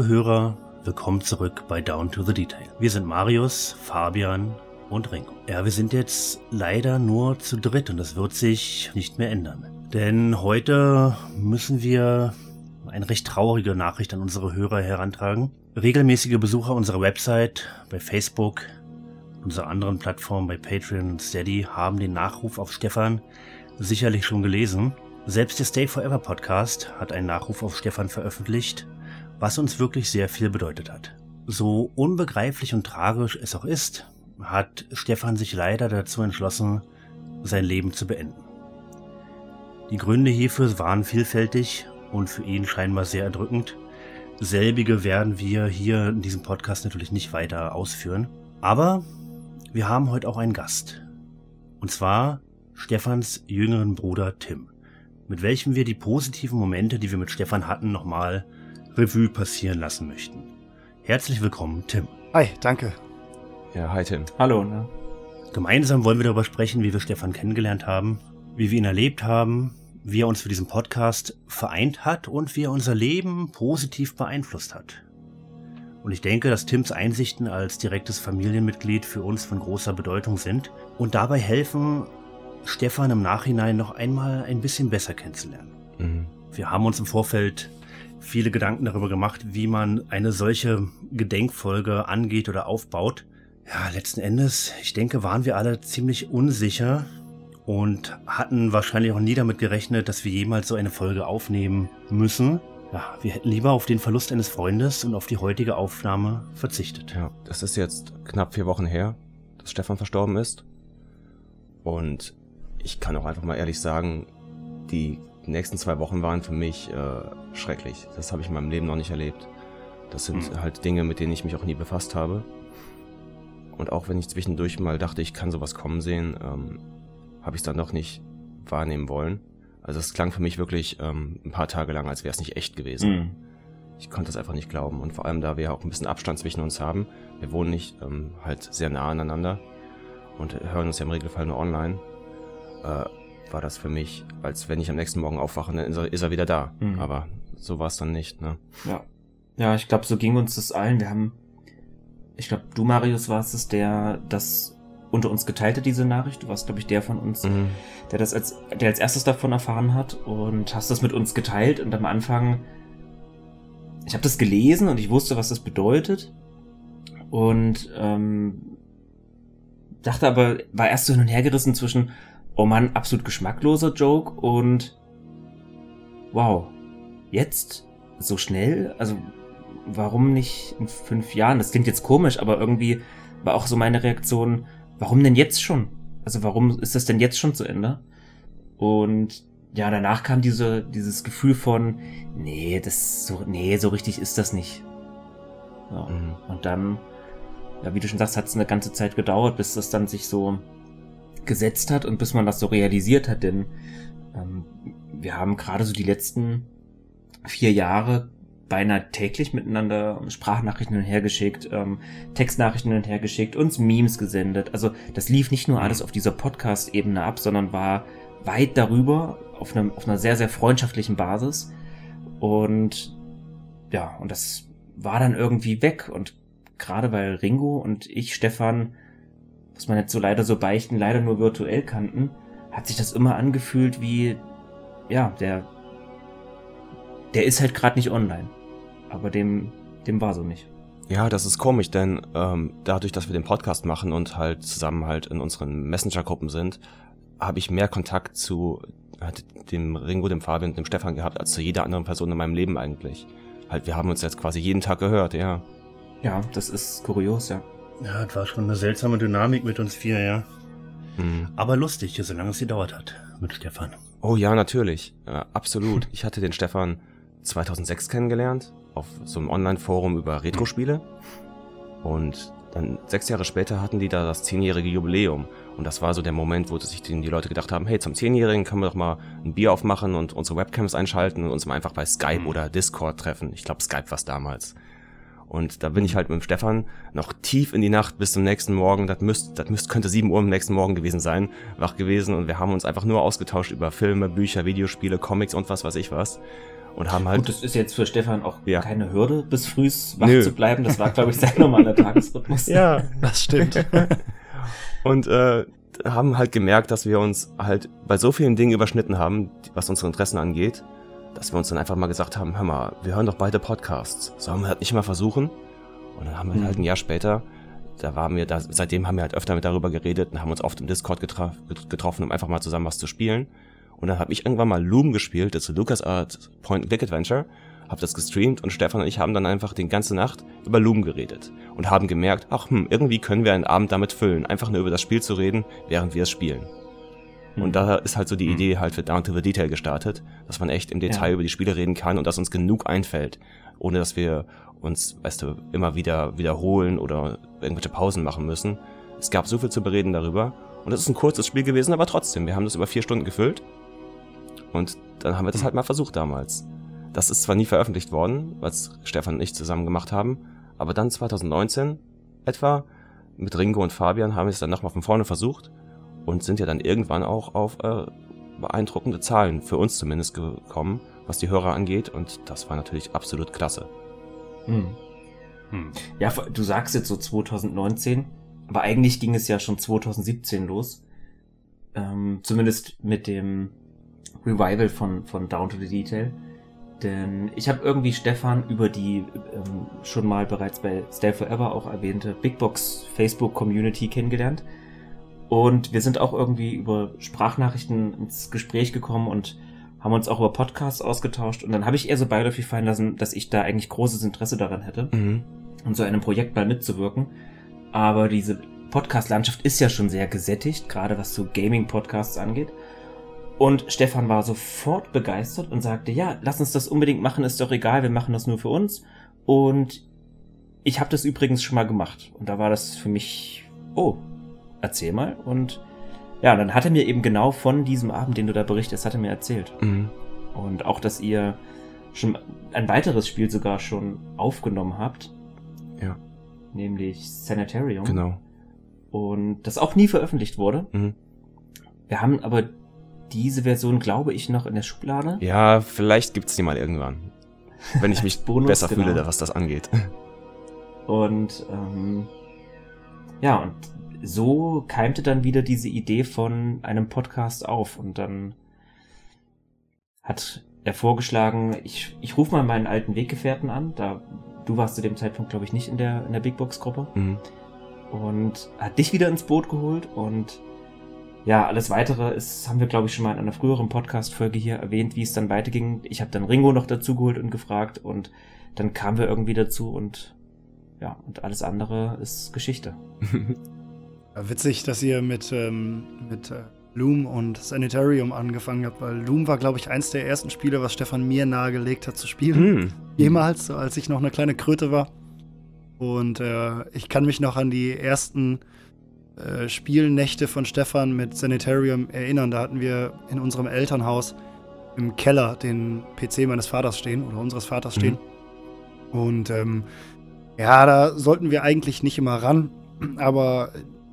Liebe Hörer, willkommen zurück bei Down to the Detail. Wir sind Marius, Fabian und Ringo. Ja, wir sind jetzt leider nur zu dritt und das wird sich nicht mehr ändern. Denn heute müssen wir eine recht traurige Nachricht an unsere Hörer herantragen. Regelmäßige Besucher unserer Website, bei Facebook, unserer anderen Plattform bei Patreon und Steady haben den Nachruf auf Stefan sicherlich schon gelesen. Selbst der Stay Forever Podcast hat einen Nachruf auf Stefan veröffentlicht, was uns wirklich sehr viel bedeutet hat. So unbegreiflich und tragisch es auch ist, hat Stefan sich leider dazu entschlossen, sein Leben zu beenden. Die Gründe hierfür waren vielfältig und für ihn scheinbar sehr erdrückend. Selbige werden wir hier in diesem Podcast natürlich nicht weiter ausführen. Aber wir haben heute auch einen Gast. Und zwar Stefans jüngeren Bruder Tim, mit welchem wir die positiven Momente, die wir mit Stefan hatten, nochmal Revue passieren lassen möchten. Herzlich willkommen, Tim. Hi, danke. Ja, hi Tim. Hallo. Ne? Gemeinsam wollen wir darüber sprechen, wie wir Stefan kennengelernt haben, wie wir ihn erlebt haben, wie er uns für diesen Podcast vereint hat und wie er unser Leben positiv beeinflusst hat. Und ich denke, dass Tims Einsichten als direktes Familienmitglied für uns von großer Bedeutung sind und dabei helfen, Stefan im Nachhinein noch einmal ein bisschen besser kennenzulernen. Mhm. Wir haben uns im Vorfeld viele Gedanken darüber gemacht, wie man eine solche Gedenkfolge angeht oder aufbaut. Ja, letzten Endes, ich denke, waren wir alle ziemlich unsicher und hatten wahrscheinlich auch nie damit gerechnet, dass wir jemals so eine Folge aufnehmen müssen. Ja, wir hätten lieber auf den Verlust eines Freundes und auf die heutige Aufnahme verzichtet. Ja, das ist jetzt knapp vier Wochen her, dass Stefan verstorben ist. Und ich kann auch einfach mal ehrlich sagen, die nächsten zwei Wochen waren für mich äh, schrecklich. Das habe ich in meinem Leben noch nicht erlebt. Das sind mhm. halt Dinge, mit denen ich mich auch nie befasst habe. Und auch wenn ich zwischendurch mal dachte, ich kann sowas kommen sehen, ähm, habe ich es dann doch nicht wahrnehmen wollen. Also es klang für mich wirklich ähm, ein paar Tage lang, als wäre es nicht echt gewesen. Mhm. Ich konnte es einfach nicht glauben. Und vor allem, da wir auch ein bisschen Abstand zwischen uns haben, wir wohnen nicht ähm, halt sehr nah aneinander und hören uns ja im Regelfall nur online, äh, war das für mich, als wenn ich am nächsten Morgen aufwache, dann ist er, ist er wieder da. Mhm. Aber so war es dann nicht, ne? Ja. Ja, ich glaube, so ging uns das allen. Wir haben, ich glaube, du, Marius, warst es, der das unter uns geteilt hat, diese Nachricht. Du warst, glaube ich, der von uns, mhm. der das als, der als erstes davon erfahren hat und hast das mit uns geteilt und am Anfang, ich habe das gelesen und ich wusste, was das bedeutet und ähm, dachte aber, war erst so hin und her gerissen zwischen, oh Mann, absolut geschmackloser Joke und wow, jetzt so schnell? Also warum nicht in fünf Jahren? Das klingt jetzt komisch, aber irgendwie war auch so meine Reaktion, warum denn jetzt schon? Also warum ist das denn jetzt schon zu Ende? Und ja, danach kam diese, dieses Gefühl von, nee, das so, nee, so richtig ist das nicht. Ja. Mhm. Und dann, ja, wie du schon sagst, hat es eine ganze Zeit gedauert, bis das dann sich so gesetzt hat und bis man das so realisiert hat, denn ähm, wir haben gerade so die letzten vier Jahre beinahe täglich miteinander Sprachnachrichten hin und her ähm, Textnachrichten hin und her uns Memes gesendet. Also das lief nicht nur alles auf dieser Podcast-Ebene ab, sondern war weit darüber auf, einem, auf einer sehr, sehr freundschaftlichen Basis. Und ja, und das war dann irgendwie weg. Und gerade weil Ringo und ich, Stefan, muss man jetzt so leider so beichten, leider nur virtuell kannten, hat sich das immer angefühlt wie, ja, der, der ist halt gerade nicht online aber dem, dem war so nicht. Ja, das ist komisch, denn ähm, dadurch, dass wir den Podcast machen und halt zusammen halt in unseren Messenger-Gruppen sind, habe ich mehr Kontakt zu halt dem Ringo, dem Fabian und dem Stefan gehabt, als zu jeder anderen Person in meinem Leben eigentlich. Halt, wir haben uns jetzt quasi jeden Tag gehört, ja. Ja, das ist kurios, ja. Ja, das war schon eine seltsame Dynamik mit uns vier, ja. Mhm. Aber lustig, solange es gedauert hat mit Stefan. Oh ja, natürlich. Ja, absolut. ich hatte den Stefan 2006 kennengelernt auf so einem Online-Forum über Retro-Spiele. Und dann sechs Jahre später hatten die da das zehnjährige Jubiläum. Und das war so der Moment, wo sich die, Leute gedacht haben, hey, zum Zehnjährigen können wir doch mal ein Bier aufmachen und unsere Webcams einschalten und uns mal einfach bei Skype mhm. oder Discord treffen. Ich glaube, Skype war damals. Und da bin ich halt mit dem Stefan noch tief in die Nacht bis zum nächsten Morgen. Das müsste, das müsste, könnte sieben Uhr am nächsten Morgen gewesen sein, wach gewesen. Und wir haben uns einfach nur ausgetauscht über Filme, Bücher, Videospiele, Comics und was weiß ich was. Und haben halt. Gut, das ist jetzt für Stefan auch ja. keine Hürde, bis frühs wach Nö. zu bleiben. Das war, glaube ich, sein normaler Tagesrhythmus. Ja, das stimmt. und äh, haben halt gemerkt, dass wir uns halt bei so vielen Dingen überschnitten haben, was unsere Interessen angeht, dass wir uns dann einfach mal gesagt haben, hör mal, wir hören doch beide Podcasts. Sollen wir halt nicht mal versuchen? Und dann haben wir mhm. halt ein Jahr später, da waren wir, da, seitdem haben wir halt öfter mit darüber geredet und haben uns oft im Discord getra getroffen, um einfach mal zusammen was zu spielen. Und dann habe ich irgendwann mal Loom gespielt, das ist LucasArts Point-and-Click-Adventure, habe das gestreamt und Stefan und ich haben dann einfach die ganze Nacht über Loom geredet und haben gemerkt, ach hm, irgendwie können wir einen Abend damit füllen, einfach nur über das Spiel zu reden, während wir es spielen. Und hm. da ist halt so die hm. Idee halt für Down to the Detail gestartet, dass man echt im Detail ja. über die Spiele reden kann und dass uns genug einfällt, ohne dass wir uns, weißt du, immer wieder wiederholen oder irgendwelche Pausen machen müssen. Es gab so viel zu bereden darüber. Und es ist ein kurzes Spiel gewesen, aber trotzdem, wir haben das über vier Stunden gefüllt. Und dann haben wir das hm. halt mal versucht damals. Das ist zwar nie veröffentlicht worden, was Stefan und ich zusammen gemacht haben, aber dann 2019 etwa mit Ringo und Fabian haben wir es dann nochmal von vorne versucht und sind ja dann irgendwann auch auf äh, beeindruckende Zahlen, für uns zumindest, gekommen, was die Hörer angeht. Und das war natürlich absolut klasse. Hm. Hm. Ja, du sagst jetzt so 2019, aber eigentlich ging es ja schon 2017 los. Ähm, zumindest mit dem Revival von, von Down to the Detail. Denn ich habe irgendwie Stefan über die ähm, schon mal bereits bei Stay Forever auch erwähnte Big Box Facebook Community kennengelernt. Und wir sind auch irgendwie über Sprachnachrichten ins Gespräch gekommen und haben uns auch über Podcasts ausgetauscht. Und dann habe ich eher so beiläufig fallen lassen, dass ich da eigentlich großes Interesse daran hätte, mhm. um so einem Projekt mal mitzuwirken. Aber diese Podcast-Landschaft ist ja schon sehr gesättigt, gerade was so Gaming-Podcasts angeht. Und Stefan war sofort begeistert und sagte, ja, lass uns das unbedingt machen, ist doch egal, wir machen das nur für uns. Und ich habe das übrigens schon mal gemacht. Und da war das für mich, oh, erzähl mal. Und ja, dann hat er mir eben genau von diesem Abend, den du da berichtest, hat er mir erzählt. Mhm. Und auch, dass ihr schon ein weiteres Spiel sogar schon aufgenommen habt. Ja. Nämlich Sanitarium. Genau. Und das auch nie veröffentlicht wurde. Mhm. Wir haben aber diese Version, glaube ich, noch in der Schublade. Ja, vielleicht gibt's die mal irgendwann. Wenn ich mich Bonus, besser genau. fühle, was das angeht. Und ähm, ja, und so keimte dann wieder diese Idee von einem Podcast auf und dann hat er vorgeschlagen, ich, ich rufe mal meinen alten Weggefährten an, da du warst zu dem Zeitpunkt, glaube ich, nicht in der, in der Big Box Gruppe mhm. und hat dich wieder ins Boot geholt und ja, alles weitere ist, haben wir, glaube ich, schon mal in einer früheren Podcast-Folge hier erwähnt, wie es dann weiterging. Ich habe dann Ringo noch dazu geholt und gefragt und dann kamen wir irgendwie dazu und ja, und alles andere ist Geschichte. Witzig, dass ihr mit, ähm, mit äh, Loom und Sanitarium angefangen habt, weil Loom war, glaube ich, eins der ersten Spiele, was Stefan mir nahegelegt hat zu spielen. Mm. Jemals, so als ich noch eine kleine Kröte war. Und äh, ich kann mich noch an die ersten äh, Spielnächte von Stefan mit Sanitarium erinnern. Da hatten wir in unserem Elternhaus im Keller den PC meines Vaters stehen oder unseres Vaters stehen. Mhm. Und ähm, ja, da sollten wir eigentlich nicht immer ran, aber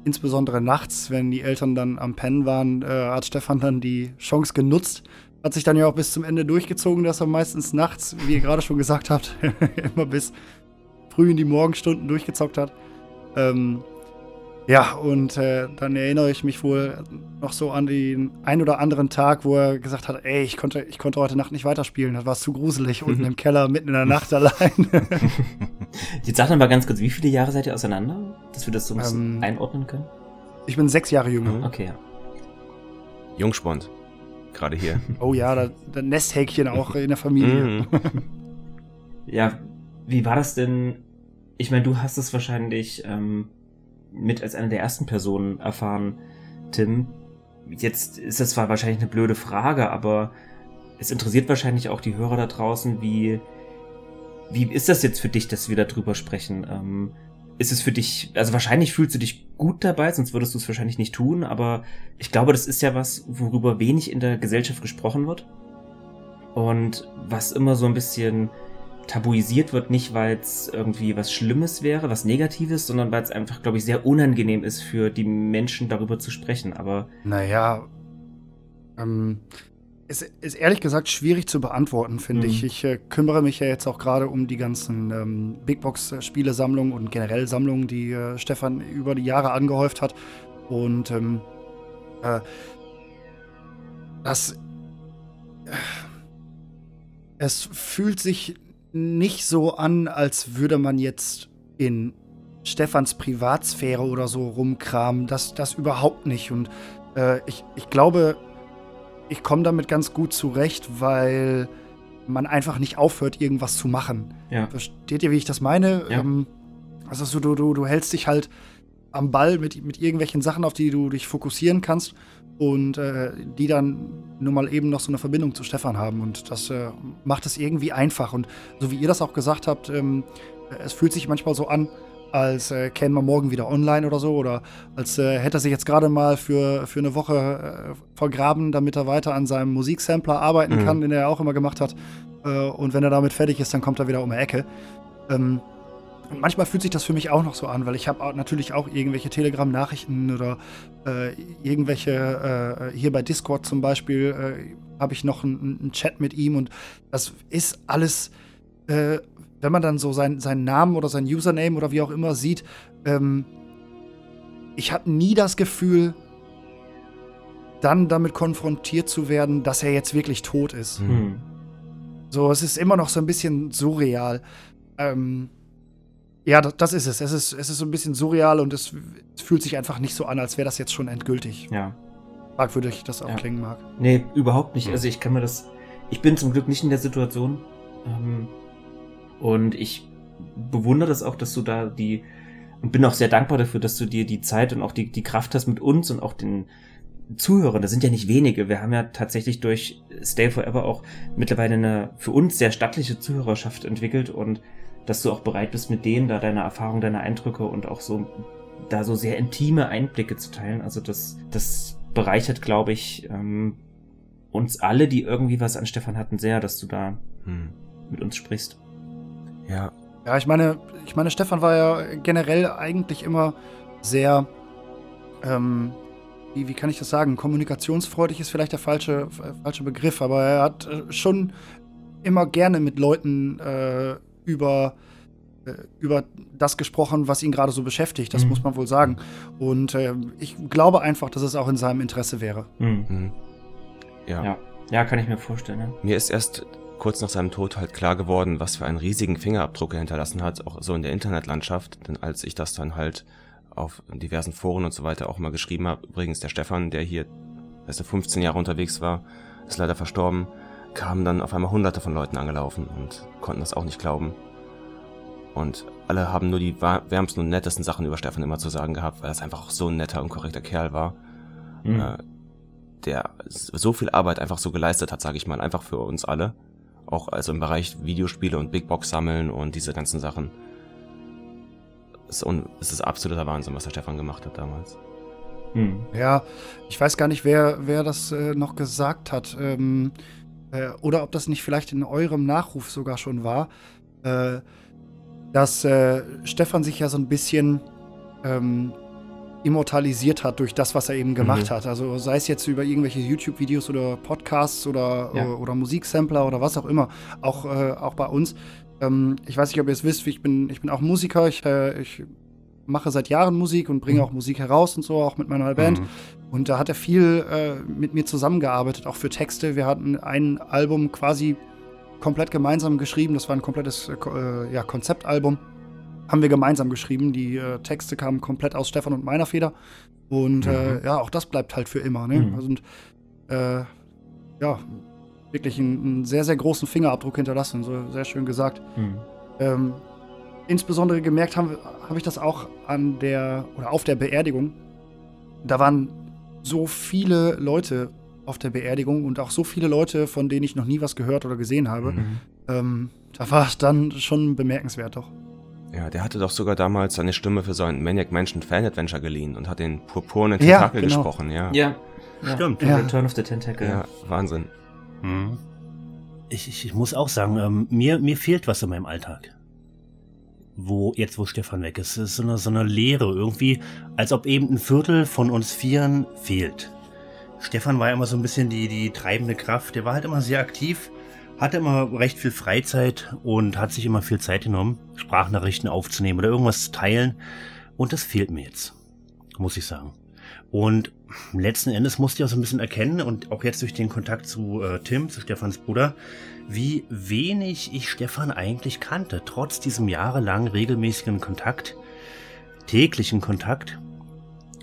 insbesondere nachts, wenn die Eltern dann am Pennen waren, äh, hat Stefan dann die Chance genutzt. Hat sich dann ja auch bis zum Ende durchgezogen, dass er meistens nachts, wie ihr gerade schon gesagt habt, immer bis früh in die Morgenstunden durchgezockt hat. Ähm, ja, und äh, dann erinnere ich mich wohl noch so an den ein oder anderen Tag, wo er gesagt hat, ey, ich konnte, ich konnte heute Nacht nicht weiterspielen, das war zu gruselig, unten im Keller, mitten in der Nacht allein. Jetzt sag doch mal ganz kurz, wie viele Jahre seid ihr auseinander, dass wir das so ein bisschen ähm, einordnen können? Ich bin sechs Jahre jünger. Mhm. Okay, ja. Jungspund, gerade hier. Oh ja, da, da Nesthäkchen auch in der Familie. Mhm. ja, wie war das denn? Ich meine, du hast es wahrscheinlich ähm, mit als eine der ersten Personen erfahren, Tim. Jetzt ist das zwar wahrscheinlich eine blöde Frage, aber es interessiert wahrscheinlich auch die Hörer da draußen, wie, wie ist das jetzt für dich, dass wir darüber sprechen? Ähm, ist es für dich, also wahrscheinlich fühlst du dich gut dabei, sonst würdest du es wahrscheinlich nicht tun, aber ich glaube, das ist ja was, worüber wenig in der Gesellschaft gesprochen wird. Und was immer so ein bisschen tabuisiert wird, nicht weil es irgendwie was Schlimmes wäre, was Negatives, sondern weil es einfach, glaube ich, sehr unangenehm ist für die Menschen darüber zu sprechen. Aber. Naja, ähm, es ist ehrlich gesagt schwierig zu beantworten, finde mhm. ich. Ich äh, kümmere mich ja jetzt auch gerade um die ganzen ähm, Big Box-Spielesammlungen und generell Sammlungen, die äh, Stefan über die Jahre angehäuft hat. Und ähm, äh, das. Äh, es fühlt sich nicht so an, als würde man jetzt in Stefans Privatsphäre oder so rumkramen. Das, das überhaupt nicht. Und äh, ich, ich glaube, ich komme damit ganz gut zurecht, weil man einfach nicht aufhört, irgendwas zu machen. Ja. Versteht ihr, wie ich das meine? Ja. Ähm, also so, du, du, du hältst dich halt am Ball mit, mit irgendwelchen Sachen, auf die du dich fokussieren kannst und äh, die dann nur mal eben noch so eine Verbindung zu Stefan haben. Und das äh, macht es irgendwie einfach. Und so wie ihr das auch gesagt habt, ähm, es fühlt sich manchmal so an, als äh, käme man morgen wieder online oder so oder als äh, hätte er sich jetzt gerade mal für, für eine Woche äh, vergraben, damit er weiter an seinem Musiksampler arbeiten mhm. kann, den er auch immer gemacht hat. Äh, und wenn er damit fertig ist, dann kommt er wieder um die Ecke. Ähm, und manchmal fühlt sich das für mich auch noch so an, weil ich habe natürlich auch irgendwelche Telegram-Nachrichten oder äh, irgendwelche, äh, hier bei Discord zum Beispiel, habe ich noch einen, einen, Chat mit ihm und das ist alles wenn man dann so sein, seinen Namen oder sein Username oder wie auch immer sieht, ähm, ich habe nie das Gefühl, dann damit konfrontiert zu werden, dass er jetzt wirklich tot ist. Mhm. So, es ist immer noch so ein bisschen surreal. Ähm, ja, das, das, ist es. Es ist, es ist so ein bisschen surreal und es, es fühlt sich einfach nicht so an, als wäre das jetzt schon endgültig. Ja. Fragwürdig das auch ja. klingen mag. Nee, überhaupt nicht. Also ich kann mir das. Ich bin zum Glück nicht in der Situation. Ähm, und ich bewundere das auch, dass du da die, und bin auch sehr dankbar dafür, dass du dir die Zeit und auch die, die Kraft hast mit uns und auch den Zuhörern. Das sind ja nicht wenige. Wir haben ja tatsächlich durch Stay Forever auch mittlerweile eine für uns sehr stattliche Zuhörerschaft entwickelt und dass du auch bereit bist, mit denen da deine Erfahrung, deine Eindrücke und auch so da so sehr intime Einblicke zu teilen. Also das, das bereichert, glaube ich, ähm, uns alle, die irgendwie was an Stefan hatten, sehr, dass du da hm. mit uns sprichst. Ja. Ja, ich meine, ich meine, Stefan war ja generell eigentlich immer sehr, ähm, wie, wie kann ich das sagen? Kommunikationsfreudig ist vielleicht der falsche, falsche Begriff, aber er hat äh, schon immer gerne mit Leuten äh, über äh, über das gesprochen, was ihn gerade so beschäftigt. Das mhm. muss man wohl sagen. Und äh, ich glaube einfach, dass es auch in seinem Interesse wäre. Mhm. mhm. Ja. ja. ja. kann ich mir vorstellen. Ja. Mir ist erst kurz nach seinem Tod halt klar geworden, was für einen riesigen Fingerabdruck er hinterlassen hat, auch so in der Internetlandschaft. Denn als ich das dann halt auf diversen Foren und so weiter auch mal geschrieben habe, übrigens der Stefan, der hier, weißt du, 15 Jahre unterwegs war, ist leider verstorben, kamen dann auf einmal hunderte von Leuten angelaufen und konnten das auch nicht glauben. Und alle haben nur die wärmsten und nettesten Sachen über Stefan immer zu sagen gehabt, weil er einfach auch so ein netter und korrekter Kerl war. Mhm. Äh, der so viel Arbeit einfach so geleistet hat, sage ich mal, einfach für uns alle. Auch also im Bereich Videospiele und Big Box sammeln und diese ganzen Sachen. Es ist absoluter Wahnsinn, was der Stefan gemacht hat damals. Hm. Ja, ich weiß gar nicht, wer, wer das äh, noch gesagt hat. Ähm, äh, oder ob das nicht vielleicht in eurem Nachruf sogar schon war. Äh, dass äh, Stefan sich ja so ein bisschen ähm, immortalisiert hat durch das, was er eben gemacht mhm. hat. Also sei es jetzt über irgendwelche YouTube-Videos oder Podcasts oder, ja. oder, oder, Musiksampler oder was auch immer, auch, äh, auch bei uns. Ähm, ich weiß nicht, ob ihr es wisst, ich bin, ich bin auch Musiker, ich, äh, ich mache seit Jahren Musik und bringe mhm. auch Musik heraus und so, auch mit meiner Band. Mhm. Und da hat er viel äh, mit mir zusammengearbeitet, auch für Texte. Wir hatten ein Album quasi komplett gemeinsam geschrieben, das war ein komplettes äh, ja, Konzeptalbum haben wir gemeinsam geschrieben. Die äh, Texte kamen komplett aus Stefan und meiner Feder. Und äh, mhm. äh, ja, auch das bleibt halt für immer. Ne? Mhm. Also, und, äh, ja, wirklich einen, einen, sehr, sehr großen Fingerabdruck hinterlassen. So sehr schön gesagt. Mhm. Ähm, insbesondere gemerkt habe hab ich das auch an der oder auf der Beerdigung. Da waren so viele Leute auf der Beerdigung und auch so viele Leute, von denen ich noch nie was gehört oder gesehen habe. Mhm. Ähm, da war es dann schon bemerkenswert doch. Ja, der hatte doch sogar damals seine Stimme für so ein Maniac Mansion Fan Adventure geliehen und hat den purpurnen Tentakel ja, genau. gesprochen, ja. Ja, ja. stimmt. Ja. Return of the Tentacle. Ja, Wahnsinn. Mhm. Ich, ich, ich, muss auch sagen, ähm, mir, mir fehlt was in meinem Alltag. Wo, jetzt wo Stefan weg ist, es ist so eine, so eine Leere irgendwie, als ob eben ein Viertel von uns Vieren fehlt. Stefan war immer so ein bisschen die, die treibende Kraft. Der war halt immer sehr aktiv, hatte immer recht viel Freizeit und hat sich immer viel Zeit genommen, Sprachnachrichten aufzunehmen oder irgendwas zu teilen. Und das fehlt mir jetzt, muss ich sagen. Und letzten Endes musste ich auch so ein bisschen erkennen und auch jetzt durch den Kontakt zu äh, Tim, zu Stefans Bruder, wie wenig ich Stefan eigentlich kannte, trotz diesem jahrelang regelmäßigen Kontakt, täglichen Kontakt.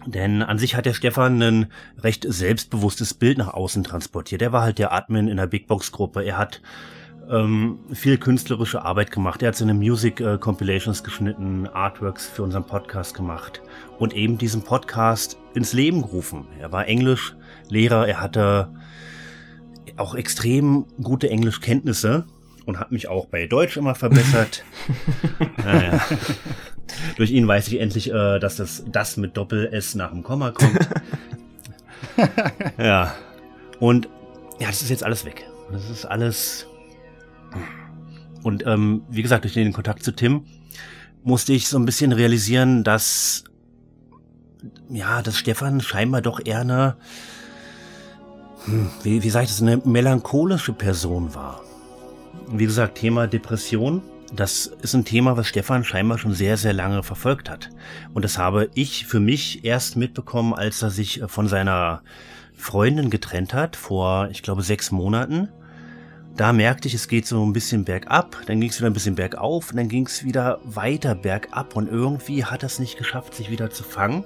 Denn an sich hat der Stefan ein recht selbstbewusstes Bild nach außen transportiert. Er war halt der Admin in der Big Box Gruppe. Er hat ähm, viel künstlerische Arbeit gemacht. Er hat seine Music äh, Compilations geschnitten, Artworks für unseren Podcast gemacht und eben diesen Podcast ins Leben gerufen. Er war Englischlehrer, er hatte auch extrem gute Englischkenntnisse und hat mich auch bei Deutsch immer verbessert. naja. Durch ihn weiß ich endlich, äh, dass das das mit Doppel-S nach dem Komma kommt. ja. Und ja, das ist jetzt alles weg. Das ist alles. Und ähm, wie gesagt, durch den Kontakt zu Tim musste ich so ein bisschen realisieren, dass ja, dass Stefan scheinbar doch eher eine, hm, wie, wie sage ich das, eine melancholische Person war. Wie gesagt, Thema Depression das ist ein Thema, was Stefan scheinbar schon sehr, sehr lange verfolgt hat. Und das habe ich für mich erst mitbekommen, als er sich von seiner Freundin getrennt hat, vor, ich glaube, sechs Monaten. Da merkte ich, es geht so ein bisschen bergab, dann ging es wieder ein bisschen bergauf dann ging es wieder weiter bergab und irgendwie hat er es nicht geschafft, sich wieder zu fangen,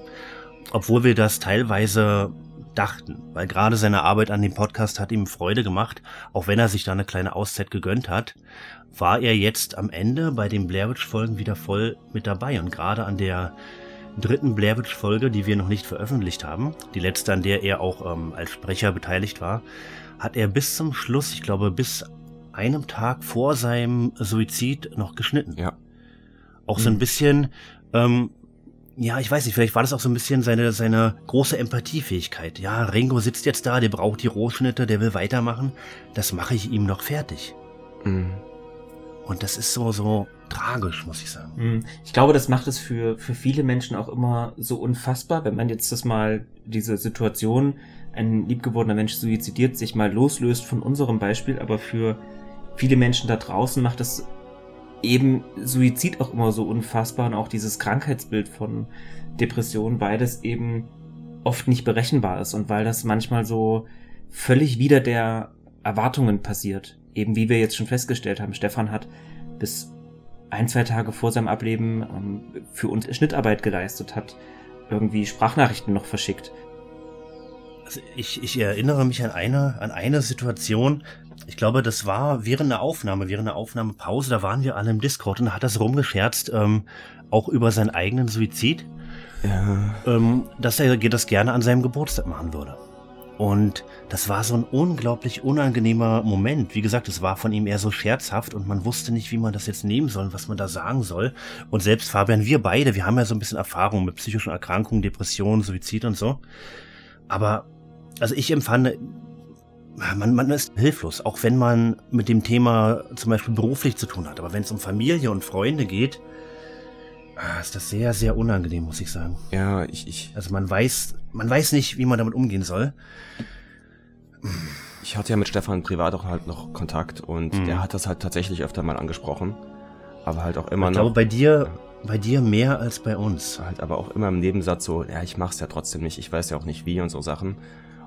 obwohl wir das teilweise dachten, weil gerade seine Arbeit an dem Podcast hat ihm Freude gemacht, auch wenn er sich da eine kleine Auszeit gegönnt hat war er jetzt am Ende bei den Blair Witch Folgen wieder voll mit dabei und gerade an der dritten Blair Witch Folge, die wir noch nicht veröffentlicht haben, die letzte, an der er auch ähm, als Sprecher beteiligt war, hat er bis zum Schluss, ich glaube bis einem Tag vor seinem Suizid noch geschnitten. Ja. Auch so ein mhm. bisschen, ähm, ja, ich weiß nicht, vielleicht war das auch so ein bisschen seine, seine große Empathiefähigkeit. Ja, Ringo sitzt jetzt da, der braucht die Rohschnitte, der will weitermachen. Das mache ich ihm noch fertig. Mhm. Und das ist so, so tragisch, muss ich sagen. Mhm. Ich glaube, das macht es für, für viele Menschen auch immer so unfassbar, wenn man jetzt das mal, diese Situation, ein liebgewordener Mensch suizidiert, sich mal loslöst von unserem Beispiel, aber für viele Menschen da draußen macht es eben Suizid auch immer so unfassbar und auch dieses Krankheitsbild von Depression, weil das eben oft nicht berechenbar ist und weil das manchmal so völlig wider der Erwartungen passiert eben wie wir jetzt schon festgestellt haben, Stefan hat bis ein, zwei Tage vor seinem Ableben ähm, für uns Schnittarbeit geleistet, hat irgendwie Sprachnachrichten noch verschickt. Also ich, ich erinnere mich an eine, an eine Situation, ich glaube, das war während der Aufnahme, während der Aufnahmepause, da waren wir alle im Discord und da hat das rumgescherzt, ähm, auch über seinen eigenen Suizid, ja. ähm, dass er das gerne an seinem Geburtstag machen würde. Und das war so ein unglaublich unangenehmer Moment. Wie gesagt, es war von ihm eher so scherzhaft und man wusste nicht, wie man das jetzt nehmen soll, was man da sagen soll. Und selbst Fabian, wir beide, wir haben ja so ein bisschen Erfahrung mit psychischen Erkrankungen, Depressionen, Suizid und so. Aber, also ich empfand, man, man ist hilflos, auch wenn man mit dem Thema zum Beispiel beruflich zu tun hat. Aber wenn es um Familie und Freunde geht, ah, ist das sehr, sehr unangenehm, muss ich sagen. Ja, ich, ich. Also man weiß, man weiß nicht, wie man damit umgehen soll. Ich hatte ja mit Stefan privat auch halt noch Kontakt und mhm. der hat das halt tatsächlich öfter mal angesprochen. Aber halt auch immer ich noch. Ich glaube, bei dir, bei dir mehr als bei uns. Halt aber auch immer im Nebensatz so, ja, ich mach's ja trotzdem nicht, ich weiß ja auch nicht wie und so Sachen.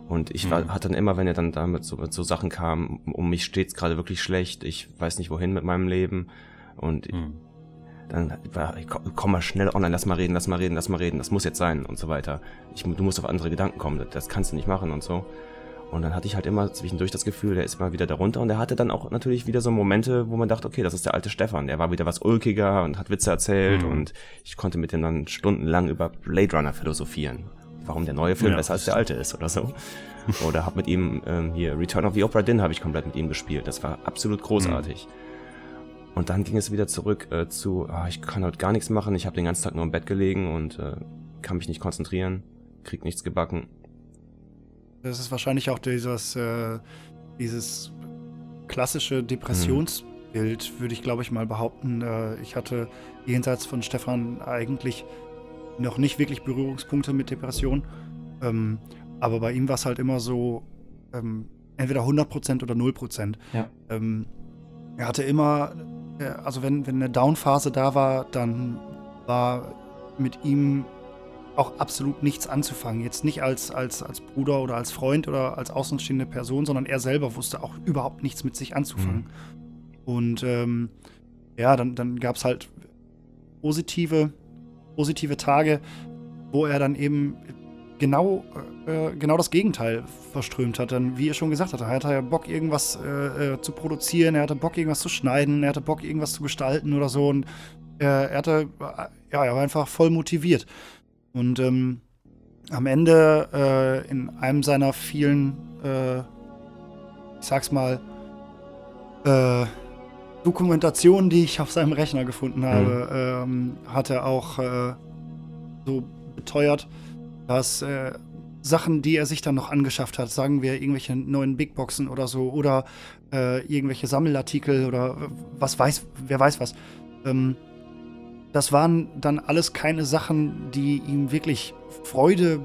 Und ich war, mhm. hatte dann immer, wenn er dann damit so, mit so Sachen kam, um mich steht's gerade wirklich schlecht, ich weiß nicht wohin mit meinem Leben. Und mhm. dann war, ich, komm mal schnell online, lass mal reden, lass mal reden, lass mal reden, das muss jetzt sein und so weiter. Ich, du musst auf andere Gedanken kommen, das, das kannst du nicht machen und so. Und dann hatte ich halt immer zwischendurch das Gefühl, der ist mal wieder darunter. Und er hatte dann auch natürlich wieder so Momente, wo man dachte, okay, das ist der alte Stefan. Der war wieder was ulkiger und hat Witze erzählt. Mhm. Und ich konnte mit dem dann stundenlang über Blade Runner philosophieren. Warum der neue Film ja, besser als der alte ist oder so. oder hab mit ihm ähm, hier Return of the Opera Din habe ich komplett mit ihm gespielt. Das war absolut großartig. Mhm. Und dann ging es wieder zurück äh, zu, oh, ich kann heute gar nichts machen. Ich habe den ganzen Tag nur im Bett gelegen und äh, kann mich nicht konzentrieren, krieg nichts gebacken das ist wahrscheinlich auch dieses, äh, dieses klassische Depressionsbild, würde ich glaube ich mal behaupten. Äh, ich hatte jenseits von Stefan eigentlich noch nicht wirklich Berührungspunkte mit Depression. Ähm, Aber bei ihm war es halt immer so, ähm, entweder 100% oder 0%. Ja. Ähm, er hatte immer, äh, also wenn, wenn eine Down-Phase da war, dann war mit ihm auch absolut nichts anzufangen. Jetzt nicht als, als, als Bruder oder als Freund oder als außenstehende Person, sondern er selber wusste auch überhaupt nichts mit sich anzufangen. Mhm. Und ähm, ja, dann, dann gab es halt positive, positive Tage, wo er dann eben genau, äh, genau das Gegenteil verströmt hat. Denn wie er schon gesagt hat, er hatte ja Bock, irgendwas äh, äh, zu produzieren, er hatte Bock, irgendwas zu schneiden, er hatte Bock, irgendwas zu gestalten oder so. Und äh, er hatte, ja, er war einfach voll motiviert. Und ähm, am Ende äh, in einem seiner vielen, äh, ich sag's mal, äh, Dokumentationen, die ich auf seinem Rechner gefunden habe, mhm. ähm, hat er auch äh, so beteuert, dass äh, Sachen, die er sich dann noch angeschafft hat, sagen wir irgendwelche neuen Bigboxen oder so, oder äh, irgendwelche Sammelartikel oder was weiß, wer weiß was, ähm, das waren dann alles keine Sachen, die ihm wirklich Freude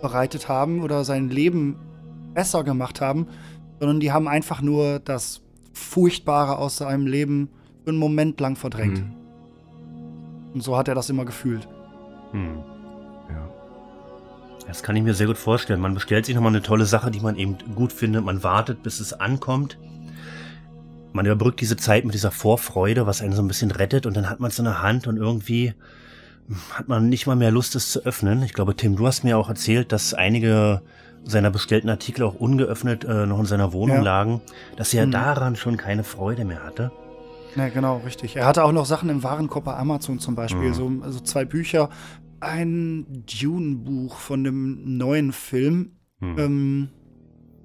bereitet haben oder sein Leben besser gemacht haben, sondern die haben einfach nur das Furchtbare aus seinem Leben für einen Moment lang verdrängt. Mhm. Und so hat er das immer gefühlt. Mhm. Ja. Das kann ich mir sehr gut vorstellen. Man bestellt sich nochmal eine tolle Sache, die man eben gut findet. Man wartet, bis es ankommt man überbrückt diese Zeit mit dieser Vorfreude, was einen so ein bisschen rettet und dann hat man es in der Hand und irgendwie hat man nicht mal mehr Lust, es zu öffnen. Ich glaube, Tim, du hast mir auch erzählt, dass einige seiner bestellten Artikel auch ungeöffnet äh, noch in seiner Wohnung ja. lagen, dass er mhm. daran schon keine Freude mehr hatte. Ja, genau, richtig. Er hatte auch noch Sachen im Warenkorb bei Amazon zum Beispiel, mhm. so also zwei Bücher, ein Dune-Buch von einem neuen Film. Mhm. Ähm,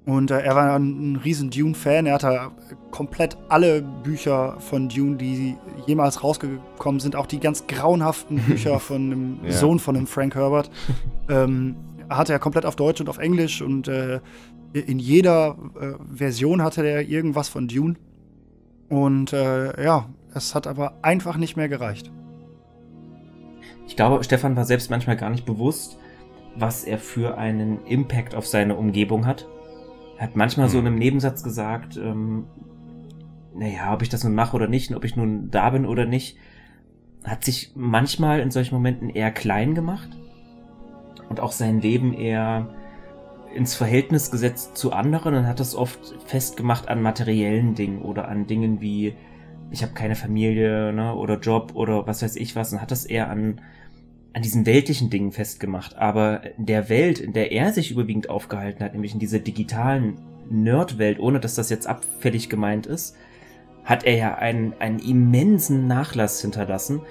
und äh, er war ein, riesen Dune-Fan. Er hatte komplett alle Bücher von Dune, die jemals rausgekommen sind, auch die ganz grauenhaften Bücher von dem ja. Sohn von dem Frank Herbert. ähm, hatte er komplett auf Deutsch und auf Englisch und äh, in jeder äh, Version hatte er irgendwas von Dune. Und äh, ja, es hat aber einfach nicht mehr gereicht. Ich glaube, Stefan war selbst manchmal gar nicht bewusst, was er für einen Impact auf seine Umgebung hat. Er hat manchmal so in einem Nebensatz gesagt, ähm, naja, ob ich das nun mache oder nicht, und ob ich nun da bin oder nicht, hat sich manchmal in solchen Momenten eher klein gemacht und auch sein Leben eher ins Verhältnis gesetzt zu anderen und hat das oft festgemacht an materiellen Dingen oder an Dingen wie ich habe keine Familie ne, oder Job oder was weiß ich was und hat das eher an an diesen weltlichen Dingen festgemacht, aber der Welt, in der er sich überwiegend aufgehalten hat, nämlich in dieser digitalen Nerdwelt, ohne dass das jetzt abfällig gemeint ist, hat er ja einen, einen immensen Nachlass hinterlassen,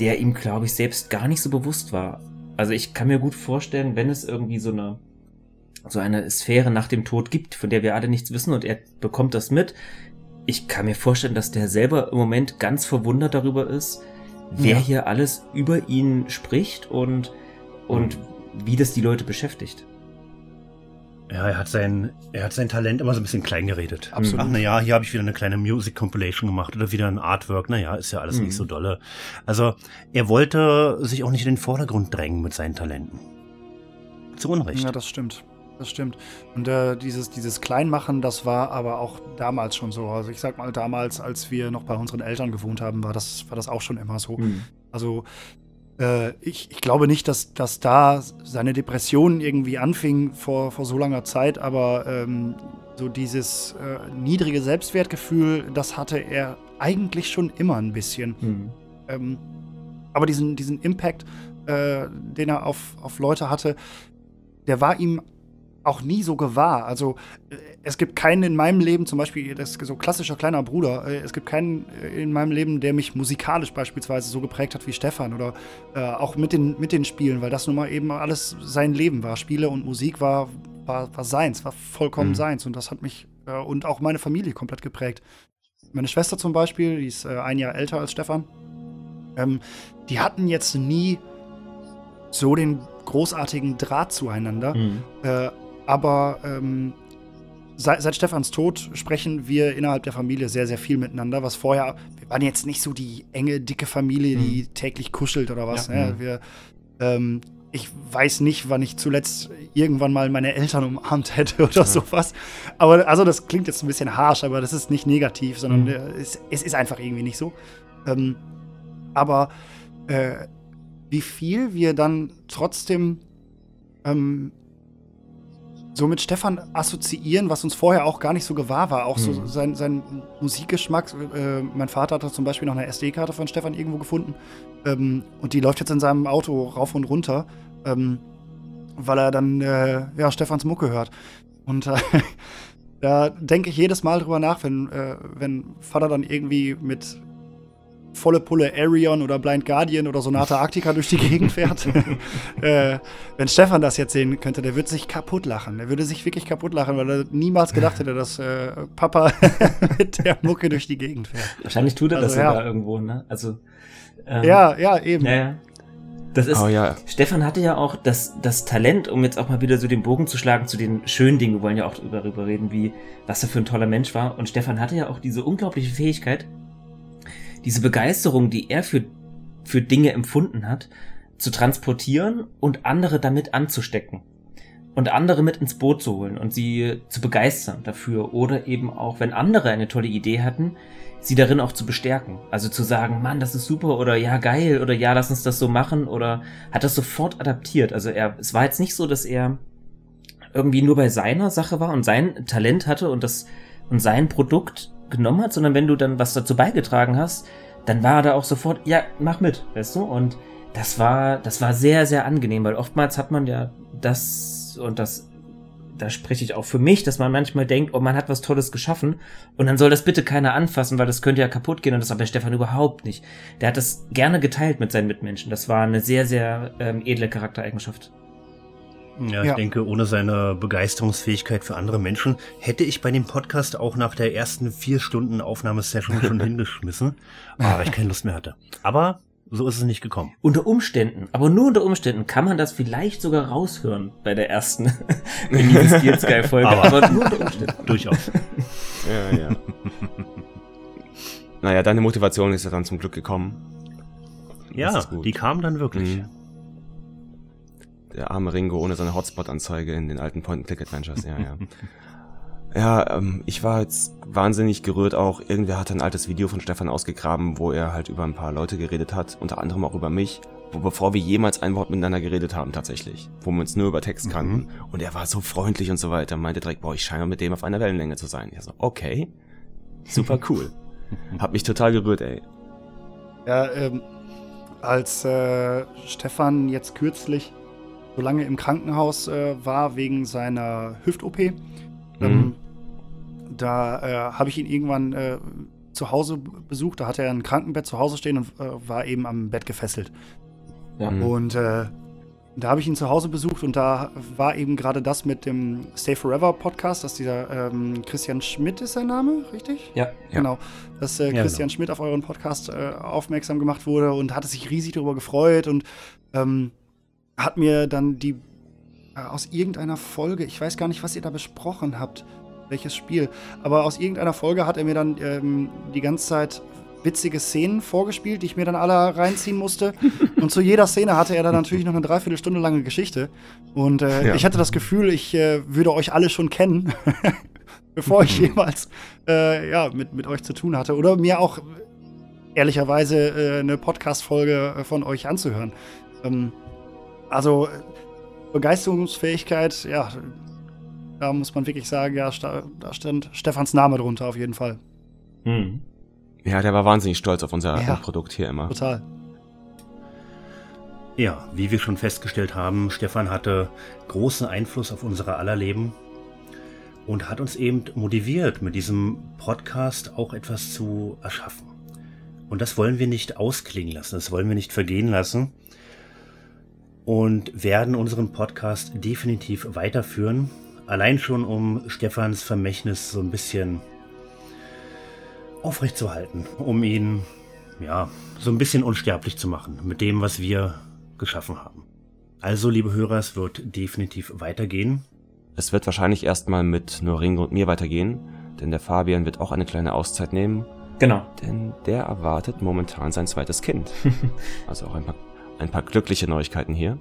der ihm, glaube ich, selbst gar nicht so bewusst war. Also ich kann mir gut vorstellen, wenn es irgendwie so eine so eine Sphäre nach dem Tod gibt, von der wir alle nichts wissen und er bekommt das mit. Ich kann mir vorstellen, dass der selber im Moment ganz verwundert darüber ist, wer ja. hier alles über ihn spricht und, und wie das die Leute beschäftigt. Ja, er hat sein, er hat sein Talent immer so ein bisschen klein geredet. Absolut. Ach, naja, hier habe ich wieder eine kleine Music Compilation gemacht oder wieder ein Artwork. Naja, ist ja alles mhm. nicht so dolle. Also, er wollte sich auch nicht in den Vordergrund drängen mit seinen Talenten. Zu Unrecht. Ja, das stimmt das stimmt. Und äh, dieses, dieses Kleinmachen, das war aber auch damals schon so. Also ich sag mal, damals, als wir noch bei unseren Eltern gewohnt haben, war das, war das auch schon immer so. Mhm. Also äh, ich, ich glaube nicht, dass, dass da seine Depression irgendwie anfing vor, vor so langer Zeit, aber ähm, so dieses äh, niedrige Selbstwertgefühl, das hatte er eigentlich schon immer ein bisschen. Mhm. Ähm, aber diesen, diesen Impact, äh, den er auf, auf Leute hatte, der war ihm auch nie so gewahr. Also äh, es gibt keinen in meinem Leben, zum Beispiel, das ist so klassischer kleiner Bruder, äh, es gibt keinen äh, in meinem Leben, der mich musikalisch beispielsweise so geprägt hat wie Stefan oder äh, auch mit den, mit den Spielen, weil das nun mal eben alles sein Leben war. Spiele und Musik war, war, war seins, war vollkommen mhm. seins und das hat mich äh, und auch meine Familie komplett geprägt. Meine Schwester zum Beispiel, die ist äh, ein Jahr älter als Stefan, ähm, die hatten jetzt nie so den großartigen Draht zueinander. Mhm. Äh, aber ähm, seit, seit, Stefans Tod sprechen wir innerhalb der Familie sehr, sehr viel miteinander, was vorher, wir waren jetzt nicht so die enge, dicke Familie, die mhm. täglich kuschelt oder was. Ja, ne? Wir, ähm, ich weiß nicht, wann ich zuletzt irgendwann mal meine Eltern umarmt hätte oder ja. sowas. Aber also das klingt jetzt ein bisschen harsh, aber das ist nicht negativ, sondern mhm. Es, es, ist einfach irgendwie nicht so. Ähm, aber äh, wie viel wir dann trotzdem ähm, so mit Stefan assoziieren, was uns vorher auch gar nicht so gewahr war. Auch so mhm. sein, sein Musikgeschmack. Äh, mein Vater hat zum Beispiel noch eine SD-Karte von Stefan irgendwo gefunden. Ähm, und die läuft jetzt in seinem Auto rauf und runter, ähm, weil er dann äh, ja, Stefans Mucke hört. Und äh, da denke ich jedes Mal drüber nach, wenn, äh, wenn Vater dann irgendwie mit volle Pulle Arion oder Blind Guardian oder Sonata Arctica durch die Gegend fährt. äh, wenn Stefan das jetzt sehen könnte, der würde sich kaputt lachen. Der würde sich wirklich kaputt lachen, weil er niemals gedacht hätte, dass äh, Papa mit der Mucke durch die Gegend fährt. Wahrscheinlich tut er also, das sogar ja. irgendwo, ne? Also. Ähm, ja, ja, eben. Ja, ja. Das ist, oh, ja. Stefan hatte ja auch das, das Talent, um jetzt auch mal wieder so den Bogen zu schlagen zu den schönen Dingen. Wir wollen ja auch darüber reden, wie, was er für ein toller Mensch war. Und Stefan hatte ja auch diese unglaubliche Fähigkeit, diese Begeisterung, die er für, für Dinge empfunden hat, zu transportieren und andere damit anzustecken. Und andere mit ins Boot zu holen und sie zu begeistern dafür. Oder eben auch, wenn andere eine tolle Idee hatten, sie darin auch zu bestärken. Also zu sagen, Mann, das ist super oder ja, geil oder ja, lass uns das so machen oder hat das sofort adaptiert. Also er, es war jetzt nicht so, dass er irgendwie nur bei seiner Sache war und sein Talent hatte und das und sein Produkt genommen hat, sondern wenn du dann was dazu beigetragen hast, dann war er da auch sofort, ja, mach mit, weißt du? Und das war, das war sehr, sehr angenehm, weil oftmals hat man ja das und das, da spreche ich auch für mich, dass man manchmal denkt, oh, man hat was Tolles geschaffen und dann soll das bitte keiner anfassen, weil das könnte ja kaputt gehen und das war bei Stefan überhaupt nicht. Der hat das gerne geteilt mit seinen Mitmenschen. Das war eine sehr, sehr ähm, edle Charaktereigenschaft. Ja, ich ja. denke, ohne seine Begeisterungsfähigkeit für andere Menschen hätte ich bei dem Podcast auch nach der ersten vier Stunden Aufnahmesession schon hingeschmissen, weil ich keine Lust mehr hatte. Aber so ist es nicht gekommen. Unter Umständen, aber nur unter Umständen kann man das vielleicht sogar raushören bei der ersten Steel Sky Folge, aber, aber nur unter Umständen. Durchaus. Ja, ja. naja, deine Motivation ist ja dann zum Glück gekommen. Ja, die kam dann wirklich. Mhm der arme Ringo ohne seine Hotspot-Anzeige in den alten Point-and-Click-Adventures, ja, ja. Ja, ähm, ich war jetzt wahnsinnig gerührt auch. Irgendwer hat ein altes Video von Stefan ausgegraben, wo er halt über ein paar Leute geredet hat, unter anderem auch über mich, wo bevor wir jemals ein Wort miteinander geredet haben tatsächlich, wo wir uns nur über Text mhm. kannten. Mhm. Und er war so freundlich und so weiter, meinte direkt, boah, ich scheine mit dem auf einer Wellenlänge zu sein. Ich so, okay, super cool. Hab mich total gerührt, ey. Ja, ähm, als äh, Stefan jetzt kürzlich so lange im Krankenhaus äh, war wegen seiner Hüft-OP. Ähm, mhm. Ähm, da äh, habe ich ihn irgendwann äh, zu Hause besucht. Da hatte er ein Krankenbett zu Hause stehen und äh, war eben am Bett gefesselt. Ja. Und äh, da habe ich ihn zu Hause besucht und da war eben gerade das mit dem Stay Forever Podcast, dass dieser ähm, Christian Schmidt ist sein Name, richtig? Ja. Genau. Dass äh, Christian ja, genau. Schmidt auf euren Podcast äh, aufmerksam gemacht wurde und hatte sich riesig darüber gefreut und ähm, hat mir dann die äh, aus irgendeiner Folge, ich weiß gar nicht, was ihr da besprochen habt, welches Spiel, aber aus irgendeiner Folge hat er mir dann ähm, die ganze Zeit witzige Szenen vorgespielt, die ich mir dann alle reinziehen musste. Und zu jeder Szene hatte er dann natürlich noch eine Dreiviertelstunde lange Geschichte. Und äh, ja. ich hatte das Gefühl, ich äh, würde euch alle schon kennen, bevor ich jemals äh, ja, mit, mit euch zu tun hatte. Oder mir auch ehrlicherweise äh, eine Podcast-Folge äh, von euch anzuhören. Ähm, also Begeisterungsfähigkeit, ja, da muss man wirklich sagen, ja, da stand Stefans Name drunter auf jeden Fall. Hm. Ja, der war wahnsinnig stolz auf unser ja, Produkt hier immer. Total. Ja, wie wir schon festgestellt haben, Stefan hatte großen Einfluss auf unsere aller Leben und hat uns eben motiviert, mit diesem Podcast auch etwas zu erschaffen. Und das wollen wir nicht ausklingen lassen, das wollen wir nicht vergehen lassen und werden unseren Podcast definitiv weiterführen. Allein schon, um Stefans Vermächtnis so ein bisschen aufrechtzuerhalten, um ihn ja so ein bisschen unsterblich zu machen mit dem, was wir geschaffen haben. Also, liebe Hörer, es wird definitiv weitergehen. Es wird wahrscheinlich erstmal mit nur Ringo und mir weitergehen, denn der Fabian wird auch eine kleine Auszeit nehmen. Genau. Denn der erwartet momentan sein zweites Kind. also auch ein paar ein paar glückliche Neuigkeiten hier.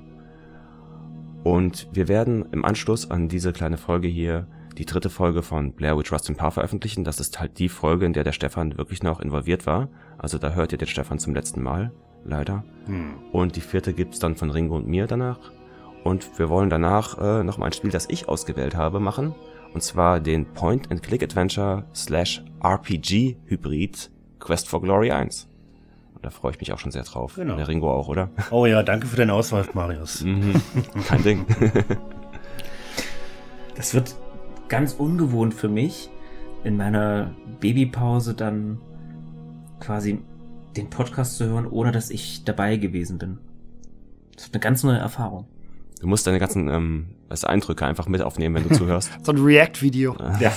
Und wir werden im Anschluss an diese kleine Folge hier die dritte Folge von Blair Witch Rust Paar veröffentlichen. Das ist halt die Folge, in der der Stefan wirklich noch involviert war. Also da hört ihr den Stefan zum letzten Mal, leider. Hm. Und die vierte gibt's dann von Ringo und mir danach. Und wir wollen danach äh, nochmal ein Spiel, das ich ausgewählt habe, machen. Und zwar den Point-and-Click-Adventure slash RPG-Hybrid Quest for Glory 1. Da freue ich mich auch schon sehr drauf. Genau. Der Ringo auch, oder? Oh ja, danke für deine Auswahl, Marius. Mhm. Kein Ding. das wird ganz ungewohnt für mich, in meiner Babypause dann quasi den Podcast zu hören, ohne dass ich dabei gewesen bin. Das ist eine ganz neue Erfahrung. Du musst deine ganzen ähm, also Eindrücke einfach mit aufnehmen, wenn du zuhörst. so ein React-Video. Ja.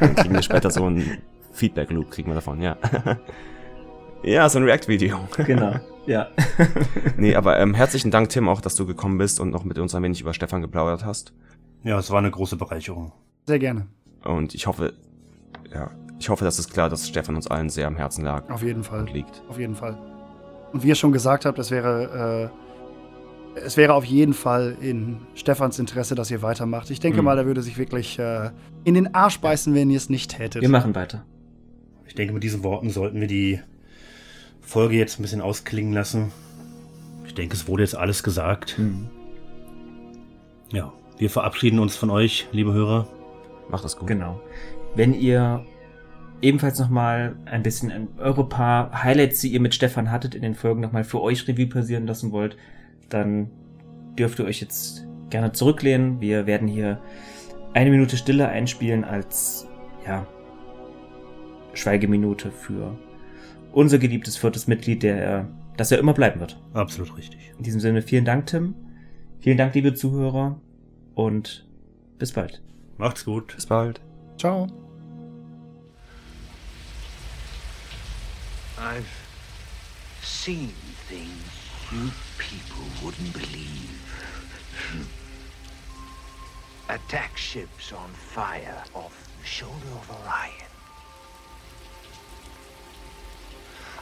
Dann kriegen wir später so ein Feedback-Loop, kriegen wir davon, ja. Ja, so ein React-Video. Genau, ja. nee, aber ähm, herzlichen Dank, Tim, auch, dass du gekommen bist und noch mit uns ein wenig über Stefan geplaudert hast. Ja, es war eine große Bereicherung. Sehr gerne. Und ich hoffe, ja, ich hoffe, das ist klar, dass Stefan uns allen sehr am Herzen lag. Auf jeden Fall. Liegt. Auf jeden Fall. Und wie ihr schon gesagt habt, es wäre, äh, es wäre auf jeden Fall in Stefans Interesse, dass ihr weitermacht. Ich denke mhm. mal, er würde sich wirklich äh, in den Arsch beißen, wenn ihr es nicht hättet. Wir machen weiter. Ich denke, mit diesen Worten sollten wir die Folge jetzt ein bisschen ausklingen lassen. Ich denke, es wurde jetzt alles gesagt. Mhm. Ja, wir verabschieden uns von euch, liebe Hörer. Macht das gut. Genau. Wenn ihr ebenfalls nochmal ein bisschen eure paar Highlights, die ihr mit Stefan hattet in den Folgen, nochmal für euch Revue passieren lassen wollt, dann dürft ihr euch jetzt gerne zurücklehnen. Wir werden hier eine Minute Stille einspielen als, ja, Schweigeminute für unser geliebtes viertes Mitglied, der, das er immer bleiben wird. Absolut richtig. In diesem Sinne, vielen Dank, Tim. Vielen Dank, liebe Zuhörer. Und bis bald. Macht's gut. Bis bald. Ciao. I've seen things you people wouldn't believe. Attack ships on fire off the shoulder of Orion.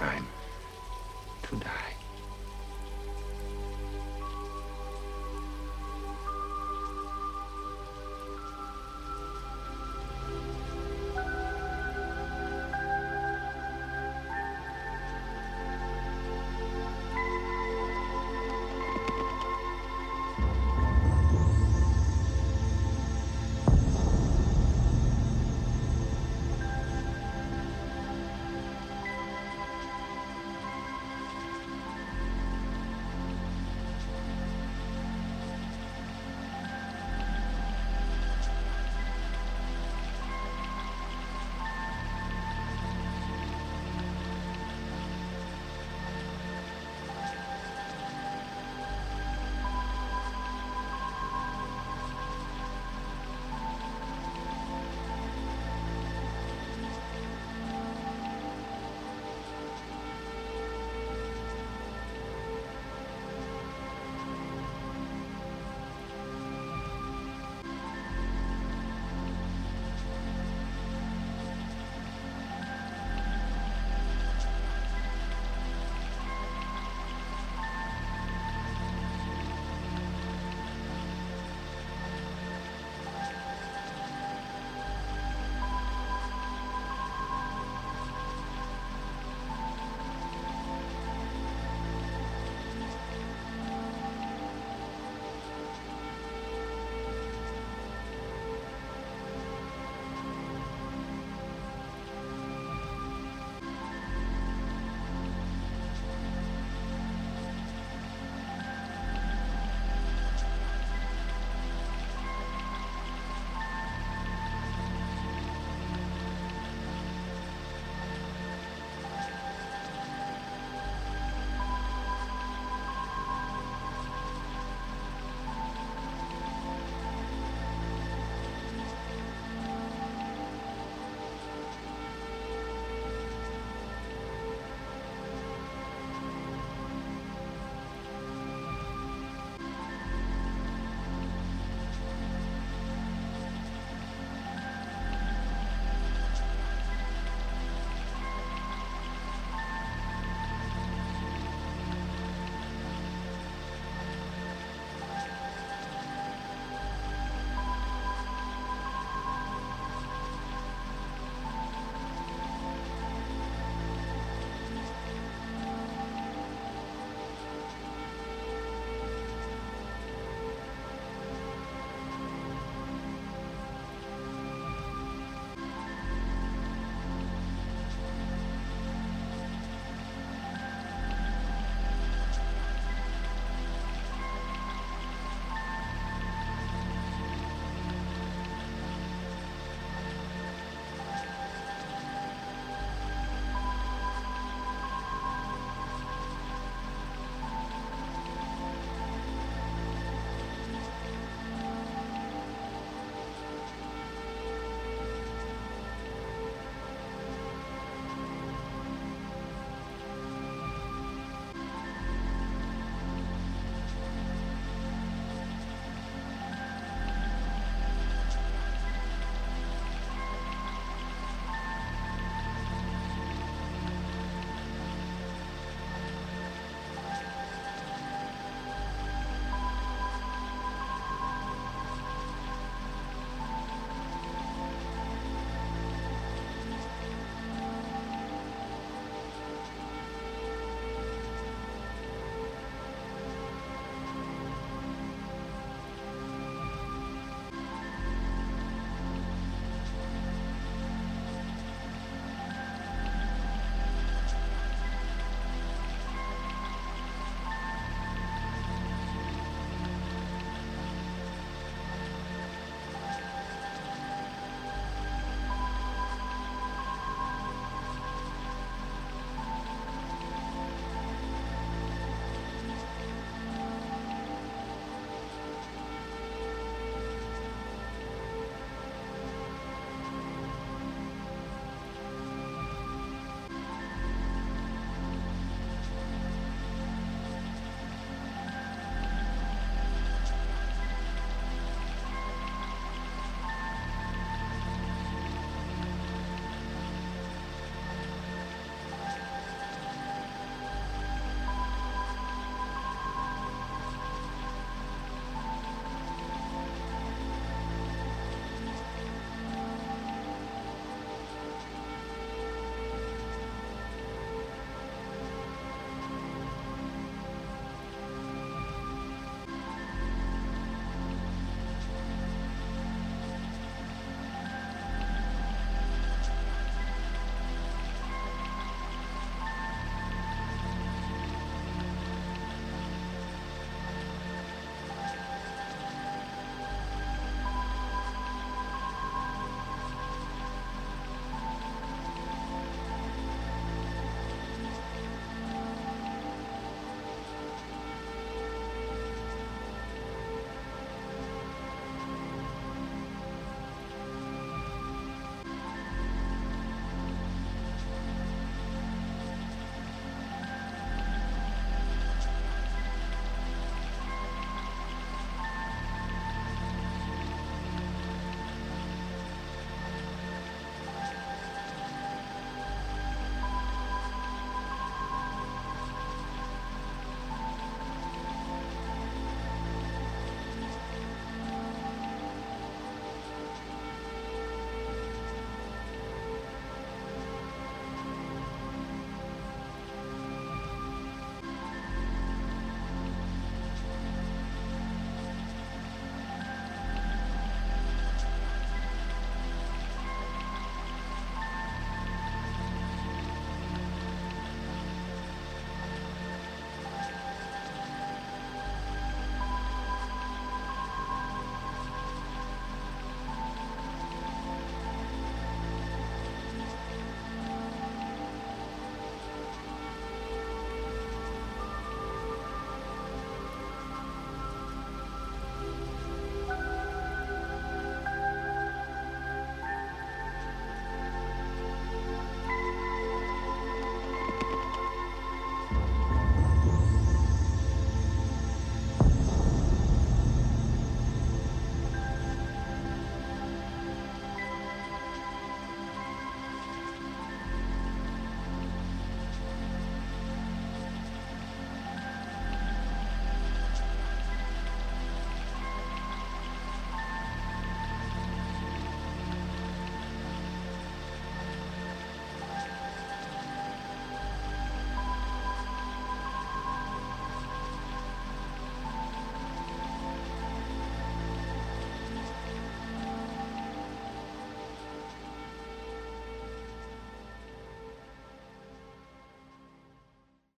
time to die.